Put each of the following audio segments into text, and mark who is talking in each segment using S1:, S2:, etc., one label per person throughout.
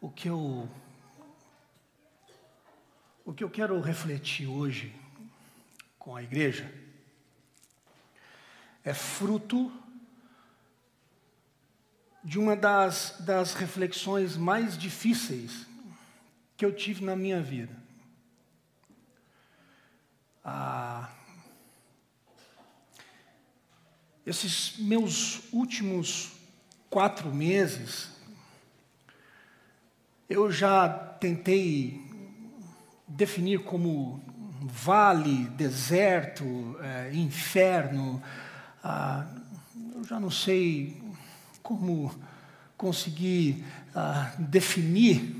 S1: o que eu o que eu quero refletir hoje com a igreja é fruto de uma das, das reflexões mais difíceis que eu tive na minha vida. Ah, esses meus últimos quatro meses, eu já tentei definir como vale, deserto, é, inferno. Ah, eu já não sei como conseguir ah, definir.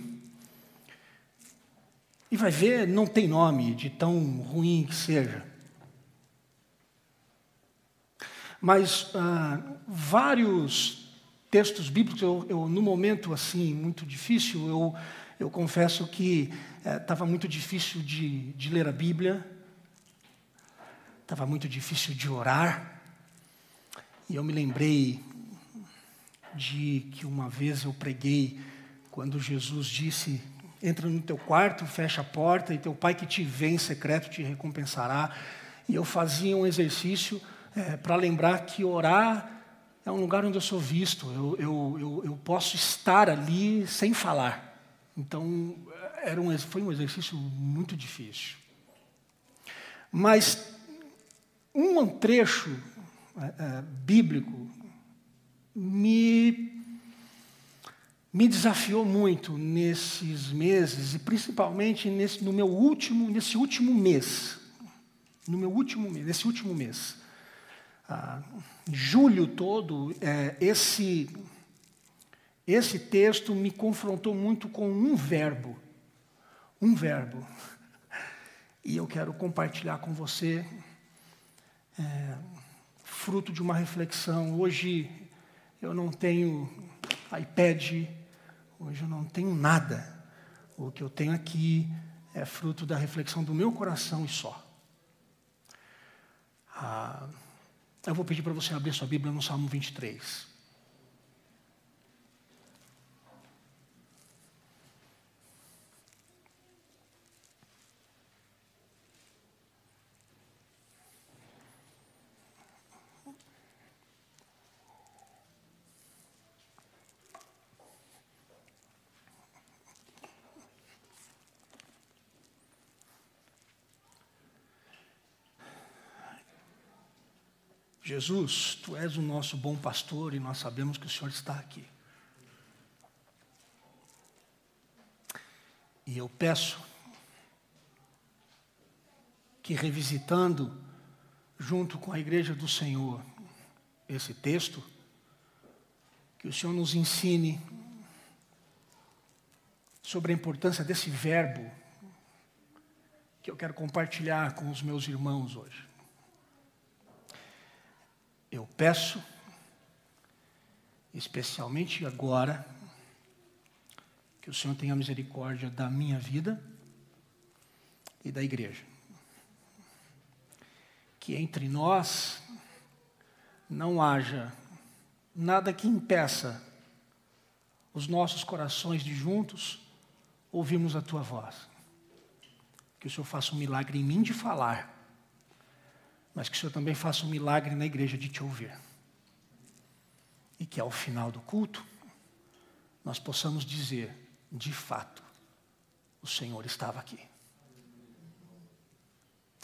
S1: E vai ver, não tem nome de tão ruim que seja. Mas ah, vários textos bíblicos, eu, eu, no momento assim, muito difícil, eu, eu confesso que estava é, muito difícil de, de ler a Bíblia, estava muito difícil de orar, e eu me lembrei de que uma vez eu preguei quando Jesus disse: entra no teu quarto, fecha a porta e teu pai que te vê em secreto te recompensará. E eu fazia um exercício é, para lembrar que orar é um lugar onde eu sou visto, eu, eu, eu, eu posso estar ali sem falar. Então, era um, foi um exercício muito difícil. Mas um trecho é, é, bíblico me, me desafiou muito nesses meses, e principalmente nesse, no meu último, nesse último mês. No meu último mês, nesse último mês. Ah, julho todo, é, esse, esse texto me confrontou muito com um verbo. Um verbo. E eu quero compartilhar com você, é, fruto de uma reflexão. Hoje eu não tenho iPad, hoje eu não tenho nada. O que eu tenho aqui é fruto da reflexão do meu coração e só. Ah, eu vou pedir para você abrir sua Bíblia no Salmo 23. Jesus, tu és o nosso bom pastor e nós sabemos que o Senhor está aqui. E eu peço que, revisitando, junto com a igreja do Senhor, esse texto, que o Senhor nos ensine sobre a importância desse verbo que eu quero compartilhar com os meus irmãos hoje. Eu peço, especialmente agora, que o Senhor tenha misericórdia da minha vida e da igreja. Que entre nós não haja nada que impeça os nossos corações de juntos ouvirmos a tua voz. Que o Senhor faça um milagre em mim de falar mas que o Senhor também faça um milagre na igreja de te ouvir. E que ao final do culto, nós possamos dizer, de fato, o Senhor estava aqui.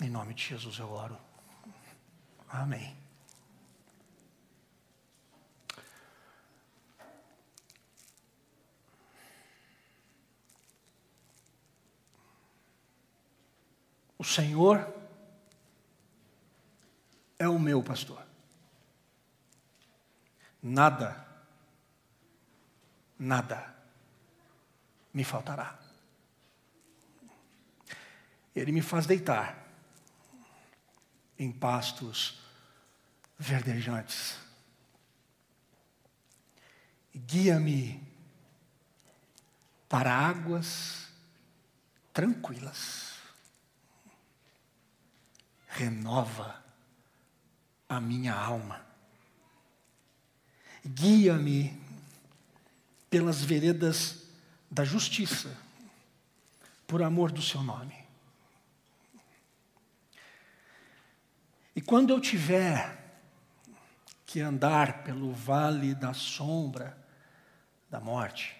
S1: Em nome de Jesus eu oro. Amém. O Senhor é o meu pastor. Nada, nada me faltará. Ele me faz deitar em pastos verdejantes. Guia-me para águas tranquilas. Renova a minha alma. Guia-me pelas veredas da justiça, por amor do seu nome. E quando eu tiver que andar pelo vale da sombra da morte,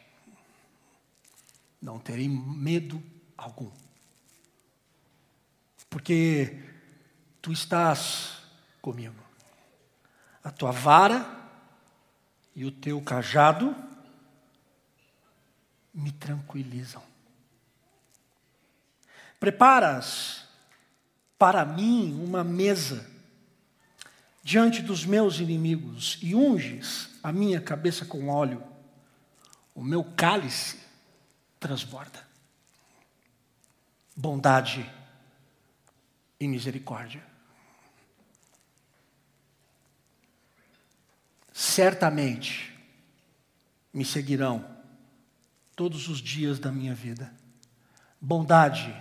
S1: não terei medo algum. Porque tu estás comigo. A tua vara e o teu cajado me tranquilizam. Preparas para mim uma mesa diante dos meus inimigos e unges a minha cabeça com óleo, o meu cálice transborda. Bondade e misericórdia. Certamente me seguirão todos os dias da minha vida. Bondade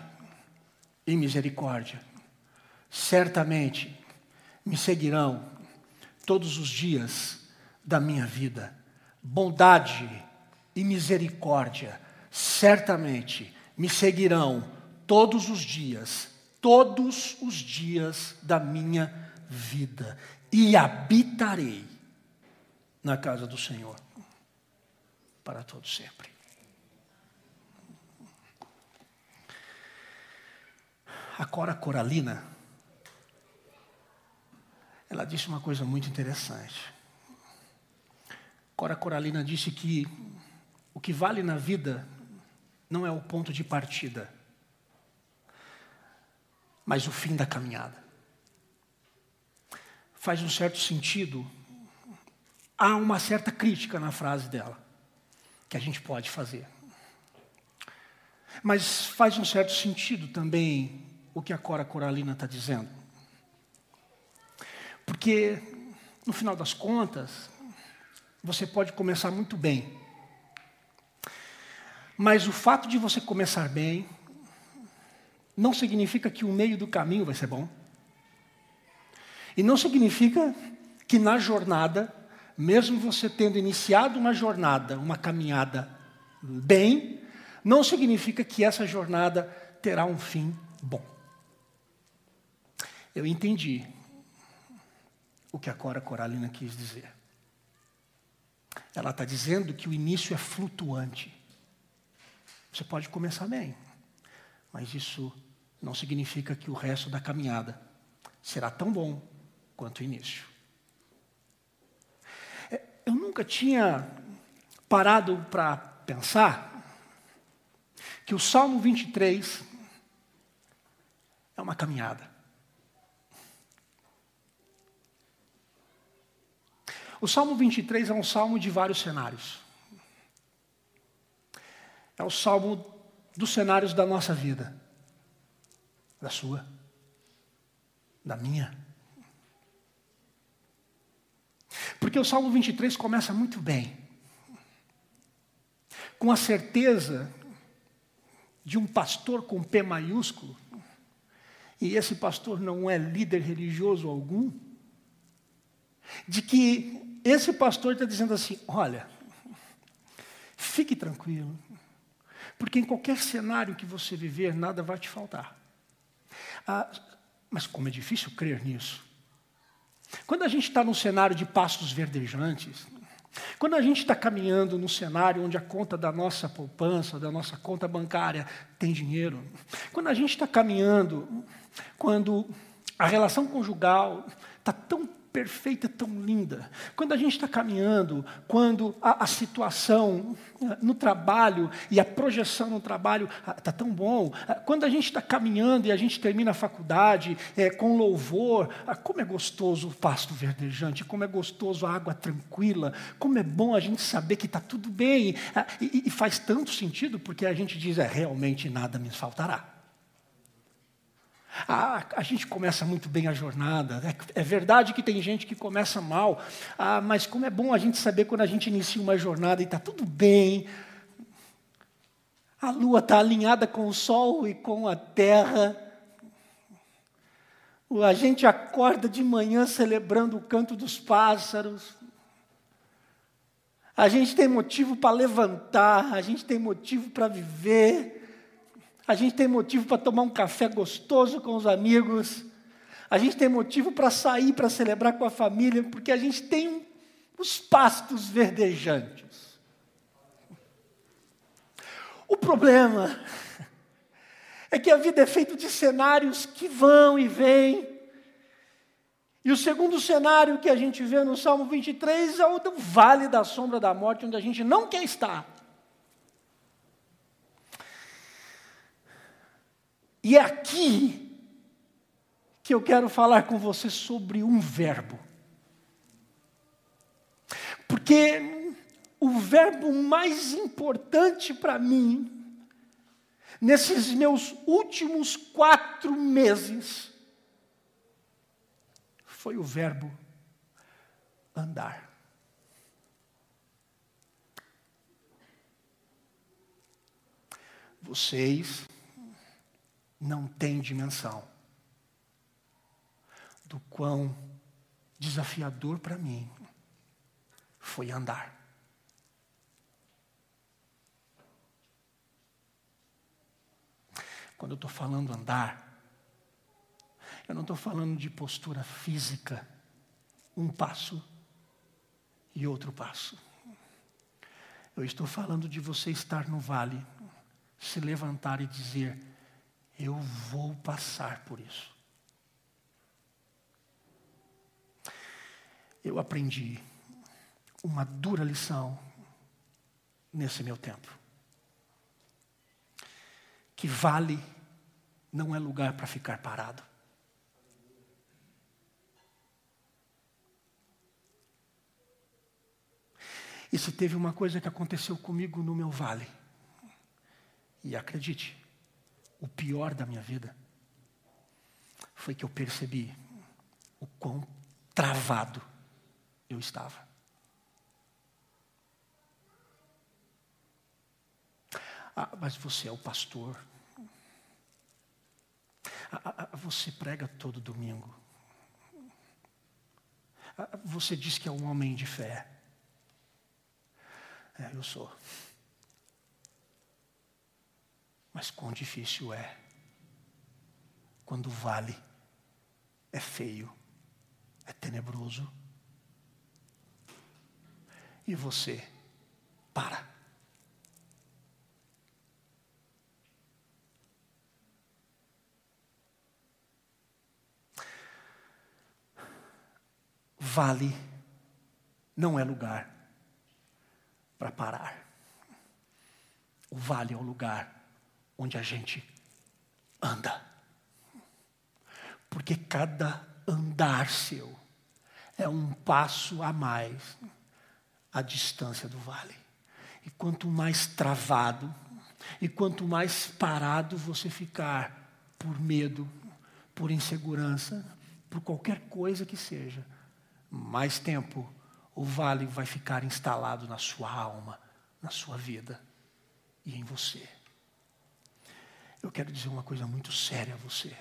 S1: e misericórdia. Certamente me seguirão todos os dias da minha vida. Bondade e misericórdia certamente me seguirão todos os dias, todos os dias da minha vida, e habitarei na casa do Senhor para todo sempre. A Cora Coralina ela disse uma coisa muito interessante. Cora Coralina disse que o que vale na vida não é o ponto de partida, mas o fim da caminhada. Faz um certo sentido, há uma certa crítica na frase dela, que a gente pode fazer. Mas faz um certo sentido também o que a Cora Coralina está dizendo. Porque, no final das contas, você pode começar muito bem. Mas o fato de você começar bem não significa que o meio do caminho vai ser bom. E não significa que na jornada, mesmo você tendo iniciado uma jornada, uma caminhada bem, não significa que essa jornada terá um fim bom. Eu entendi o que a Cora Coralina quis dizer. Ela está dizendo que o início é flutuante. Você pode começar bem, mas isso não significa que o resto da caminhada será tão bom quanto o início. Eu nunca tinha parado para pensar que o Salmo 23 é uma caminhada. O Salmo 23 é um salmo de vários cenários. É o salmo dos cenários da nossa vida, da sua, da minha. Porque o Salmo 23 começa muito bem, com a certeza de um pastor com P maiúsculo, e esse pastor não é líder religioso algum, de que esse pastor está dizendo assim: olha, fique tranquilo, porque em qualquer cenário que você viver, nada vai te faltar. Ah, mas como é difícil crer nisso. Quando a gente está num cenário de pastos verdejantes, quando a gente está caminhando num cenário onde a conta da nossa poupança, da nossa conta bancária tem dinheiro, quando a gente está caminhando, quando a relação conjugal está tão perfeita, tão linda. Quando a gente está caminhando, quando a, a, situação eh, no trabalho e a projeção no trabalho está ah, tão bom, ah, quando a gente está caminhando e a gente termina a faculdade é, com louvor, ah, como é gostoso o pasto verdejante, como é gostoso a água tranquila, como é bom a gente saber que está tudo bem. E, e faz tanto sentido porque a gente diz, é, realmente nada me faltará. Ah, a gente começa muito bem a jornada. É, é, verdade que tem gente que começa mal, ah, mas como é bom a gente saber quando a gente inicia uma jornada e está tudo bem. A lua está alinhada com o sol e com a terra. A gente acorda de manhã celebrando o canto dos pássaros. a gente tem motivo para levantar, a gente tem motivo para viver, a gente tem motivo para tomar um café gostoso com os amigos, a gente tem motivo para sair, para celebrar com a família, porque a gente tem os pastos verdejantes. O problema é que a vida é feita de cenários que vão e vêm, e o segundo cenário que a gente vê no Salmo 23 é o do vale da sombra da morte, onde a gente não quer estar. E é aqui que eu quero falar com você sobre um verbo. Porque o verbo mais importante para mim, nesses meus últimos quatro meses, foi o verbo andar. Vocês não têm dimensão do quão desafiador para mim foi andar. Quando eu estou falando andar, eu não estou falando de postura física, um passo e outro passo. Eu estou falando de você estar no vale, se levantar e dizer: Eu vou passar por isso. Eu aprendi uma dura lição nesse meu tempo. Que vale não é lugar para ficar parado. Se teve uma coisa que aconteceu comigo no meu vale, e acredite, o pior da minha vida foi que eu percebi o quão travado eu estava. Ah, mas você é o pastor. Ah, ah, você prega todo domingo. Ah, você diz que é um homem de fé. É, eu sou. Mas quão difícil é quando o vale é feio, é tenebroso. E você para. Vale não é lugar para parar. O vale é o lugar onde a gente anda. Porque cada andar seu é um passo a mais à distância do vale. E quanto mais travado, e quanto mais parado você ficar por medo, por insegurança, por qualquer coisa que seja, mais tempo o vale vai ficar instalado na sua alma, na sua vida e em você. Eu quero dizer uma coisa muito séria a você.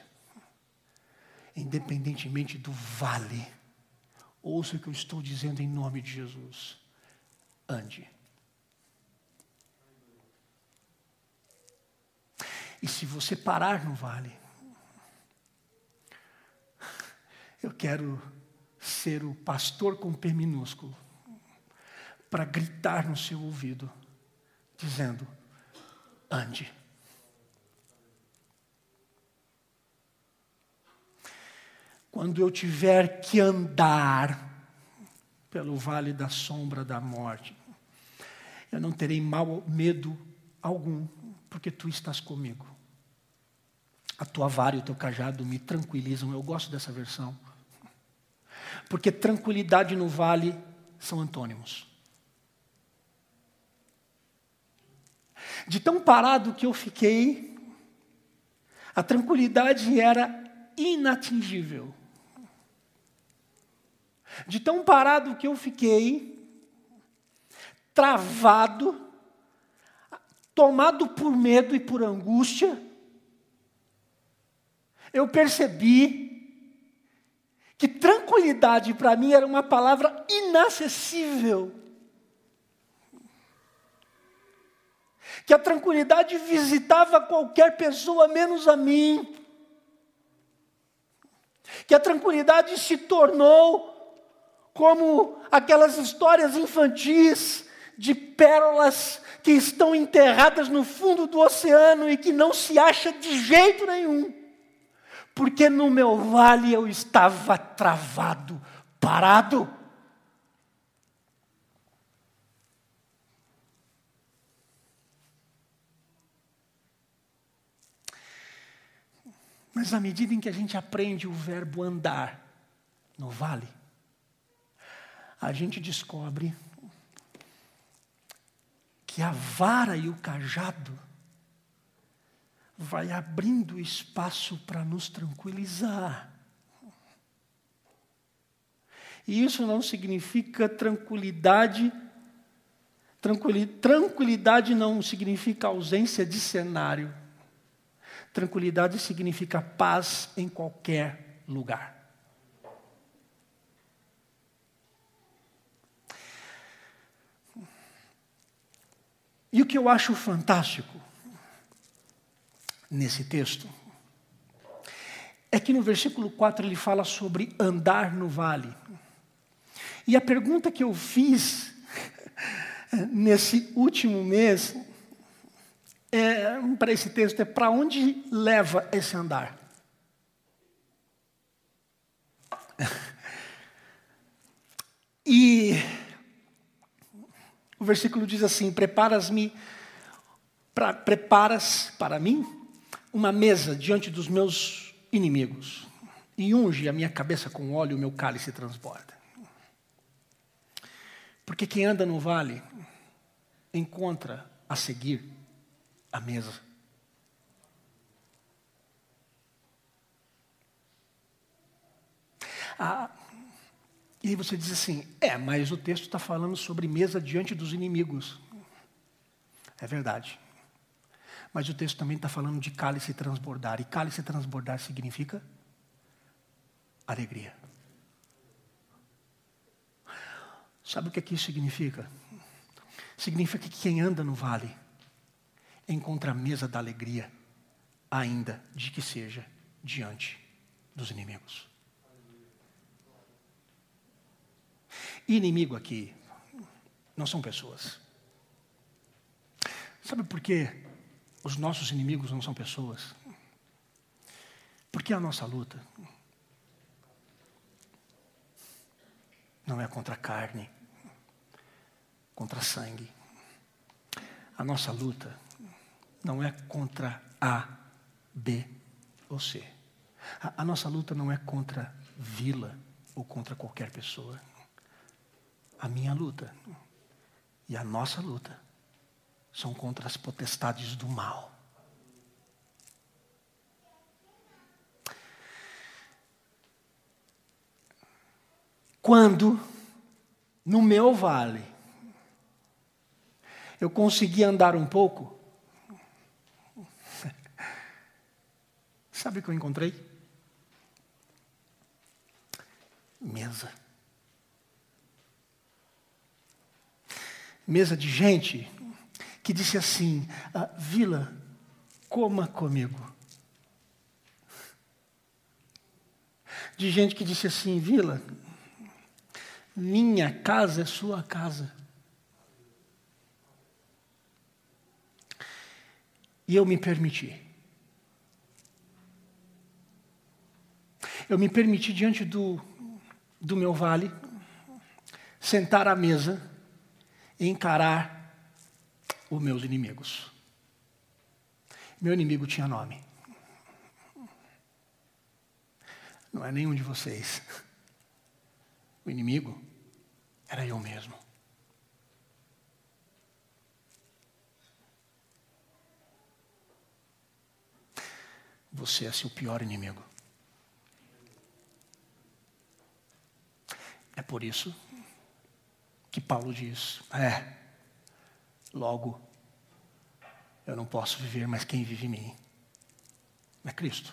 S1: Independentemente do vale, ouça o que eu estou dizendo em nome de Jesus. Ande. E se você parar no vale, eu quero ser o pastor com P minúsculo para gritar no seu ouvido, dizendo: ande. Quando eu tiver que andar pelo vale da sombra da morte, eu não terei mal medo algum, porque tu estás comigo. A tua vara e o teu cajado me tranquilizam. Eu gosto dessa versão. Porque tranquilidade no vale são antônimos. De tão parado que eu fiquei, a tranquilidade era inatingível. De tão parado que eu fiquei, travado, tomado por medo e por angústia, eu percebi que tranquilidade para mim era uma palavra inacessível. que a tranquilidade visitava qualquer pessoa menos a mim, que a tranquilidade se tornou como aquelas histórias infantis de pérolas que estão enterradas no fundo do oceano e que não se acha de jeito nenhum. Porque no meu vale eu estava travado, parado. Mas à medida em que a gente aprende o verbo andar no vale, a gente descobre que a vara e o cajado vai abrindo espaço para nos tranquilizar. E isso não significa tranquilidade. Tranquilidade não significa ausência de cenário. Tranquilidade significa paz em qualquer lugar. E o que eu acho fantástico nesse texto é que no versículo 4 ele fala sobre andar no vale. E a pergunta que eu fiz nesse último mês é, para esse texto é para onde leva esse andar? e o versículo diz assim: Preparas-me, pra, preparas para mim uma mesa diante dos meus inimigos, e unge a minha cabeça com óleo, o meu cálice transborda. Porque quem anda no vale encontra a seguir a mesa. Ah, e aí você diz assim: é, mas o texto está falando sobre mesa diante dos inimigos. É verdade. Mas o texto também está falando de cálice transbordar. E cálice transbordar significa alegria. Sabe o que, é isso significa? Significa que quem anda no vale encontra a mesa da alegria, ainda de que seja diante dos inimigos. Inimigo aqui não são pessoas. Sabe por que os nossos inimigos não são pessoas? Porque a nossa luta não é contra a carne, contra sangue. A nossa luta não é contra A, B ou C. A, a nossa luta não é contra vila ou contra qualquer pessoa. A minha luta e a nossa luta são contra as potestades do mal. Quando, no meu vale, eu consegui andar um pouco, Sabe o que eu encontrei? Mesa. Mesa de gente que disse assim: ah, Vila, coma comigo. De gente que disse assim: Vila, minha casa é sua casa. E eu me permiti. eu me permiti, diante do, do meu vale, sentar à mesa encarar os meus inimigos. Meu inimigo tinha nome. Não é nenhum de vocês. O inimigo era eu mesmo. Você é seu pior inimigo. É por isso que Paulo diz: é, logo, eu não posso viver, mas quem vive em mim é Cristo.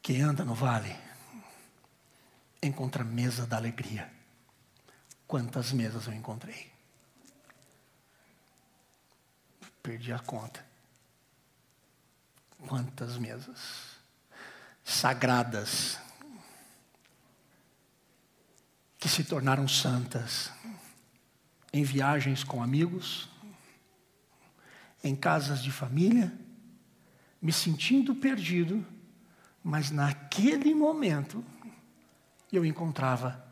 S1: Quem anda no vale encontra a mesa da alegria. Quantas mesas eu encontrei? perdi a conta. Quantas mesas sagradas que se tornaram santas em viagens com amigos, em casas de família, me sentindo perdido, mas naquele momento eu encontrava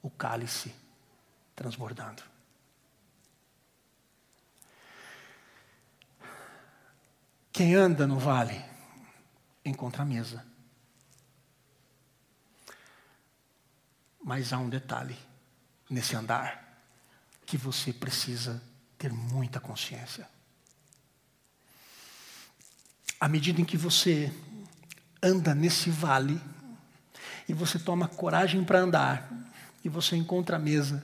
S1: o cálice transbordando. Quem anda no vale encontra a mesa. Mas há um detalhe nesse andar que você precisa ter muita consciência. À medida em que você anda nesse vale, e você toma coragem para andar, e você encontra a mesa,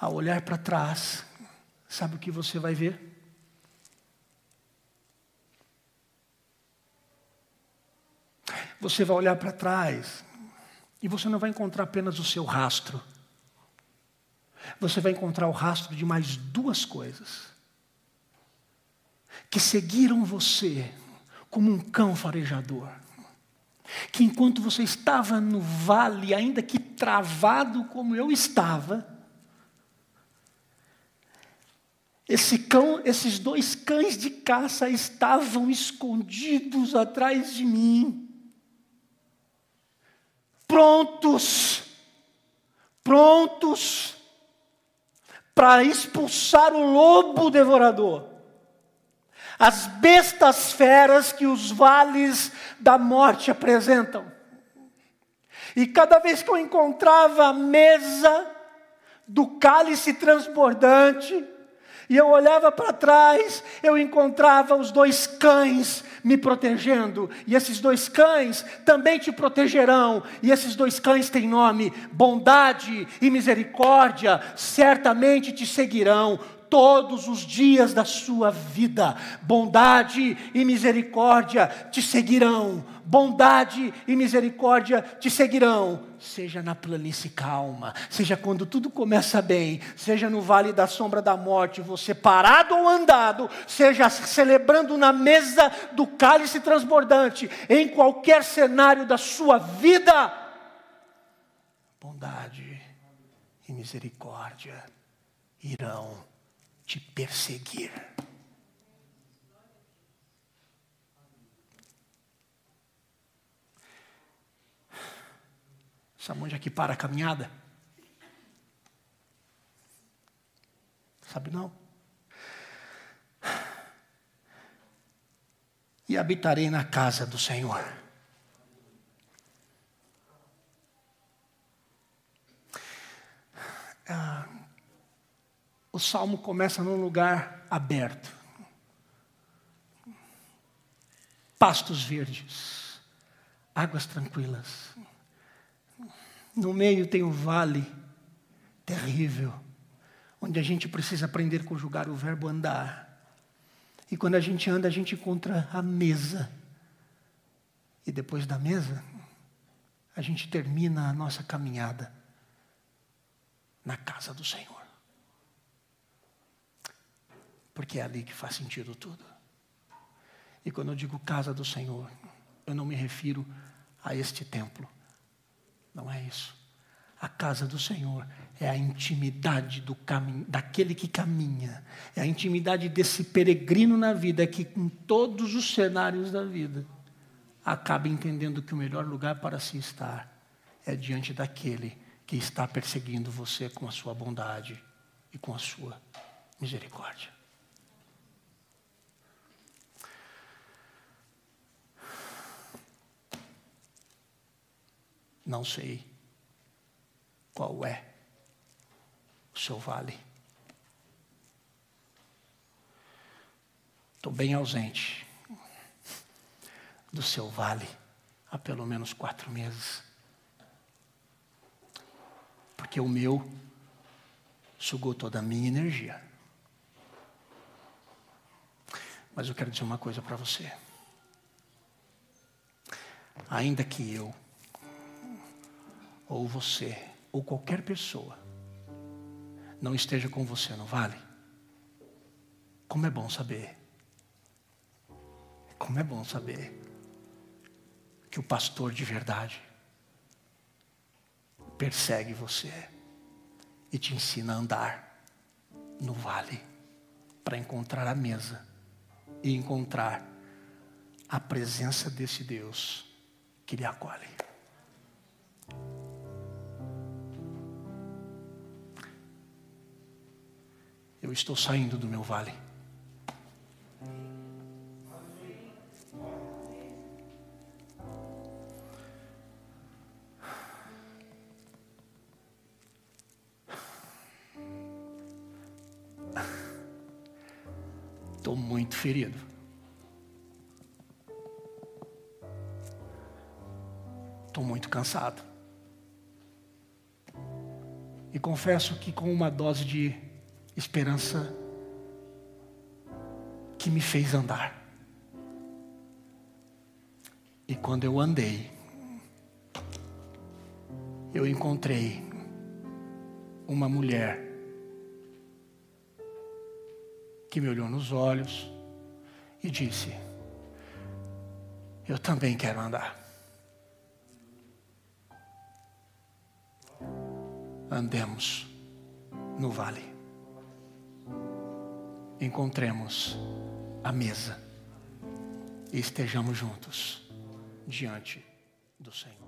S1: ao olhar para trás, sabe o que você vai ver? Você vai olhar para trás e você não vai encontrar apenas o seu rastro. Você vai encontrar o rastro de mais duas coisas que seguiram você como um cão farejador. Que enquanto você estava no vale, ainda que travado como eu estava, esse cão, esses dois cães de caça estavam escondidos atrás de mim prontos, prontos para expulsar o lobo devorador, as bestas feras que os vales da morte apresentam. E cada vez que eu encontrava a mesa do cálice transbordante, e eu olhava para trás, eu encontrava os dois cães me protegendo, e esses dois cães também te protegerão, e esses dois cães têm nome: bondade e misericórdia, certamente te seguirão todos os dias da sua vida. Bondade e misericórdia te seguirão. Bondade e misericórdia te seguirão. Seja na planície calma, seja quando tudo começa bem, seja no vale da sombra da morte, você parado ou andado, seja celebrando na mesa do cálice transbordante, em qualquer cenário da sua vida. Bondade e misericórdia irão te perseguir. Onde é que para a caminhada? Sabe não? E habitarei na casa do Senhor. Ah, o salmo começa num lugar aberto. Pastos verdes, águas tranquilas. No meio tem um vale terrível, onde a gente precisa aprender a conjugar o verbo andar. E quando a gente anda, a gente encontra a mesa. E depois da mesa, a gente termina a nossa caminhada na casa do Senhor porque é ali que faz sentido tudo. E quando eu digo casa do Senhor, eu não me refiro a este templo. Não é isso. A casa do Senhor é a intimidade do caminho, daquele que caminha, é a intimidade desse peregrino na vida que, em todos os cenários da vida, acaba entendendo que o melhor lugar para se estar é diante daquele que está perseguindo você com a sua bondade e com a sua misericórdia. Não sei qual é o seu vale. Estou bem ausente do seu vale há pelo menos quatro meses. Porque o meu sugou toda a minha energia. Mas eu quero dizer uma coisa para você. Ainda que eu ou você, ou qualquer pessoa, não esteja com você no vale, Como é bom saber. Como é bom saber que o pastor de verdade persegue você e te ensina a andar no vale para encontrar a mesa e encontrar a presença desse Deus que lhe acolhe. Estou saindo do meu vale. Estou muito ferido. Estou muito cansado. E confesso que com uma dose de esperança que me fez andar. E quando eu andei, eu encontrei uma mulher que me olhou nos olhos e disse: Eu também quero andar. Andemos no vale. Encontremos a mesa e estejamos juntos diante do Senhor.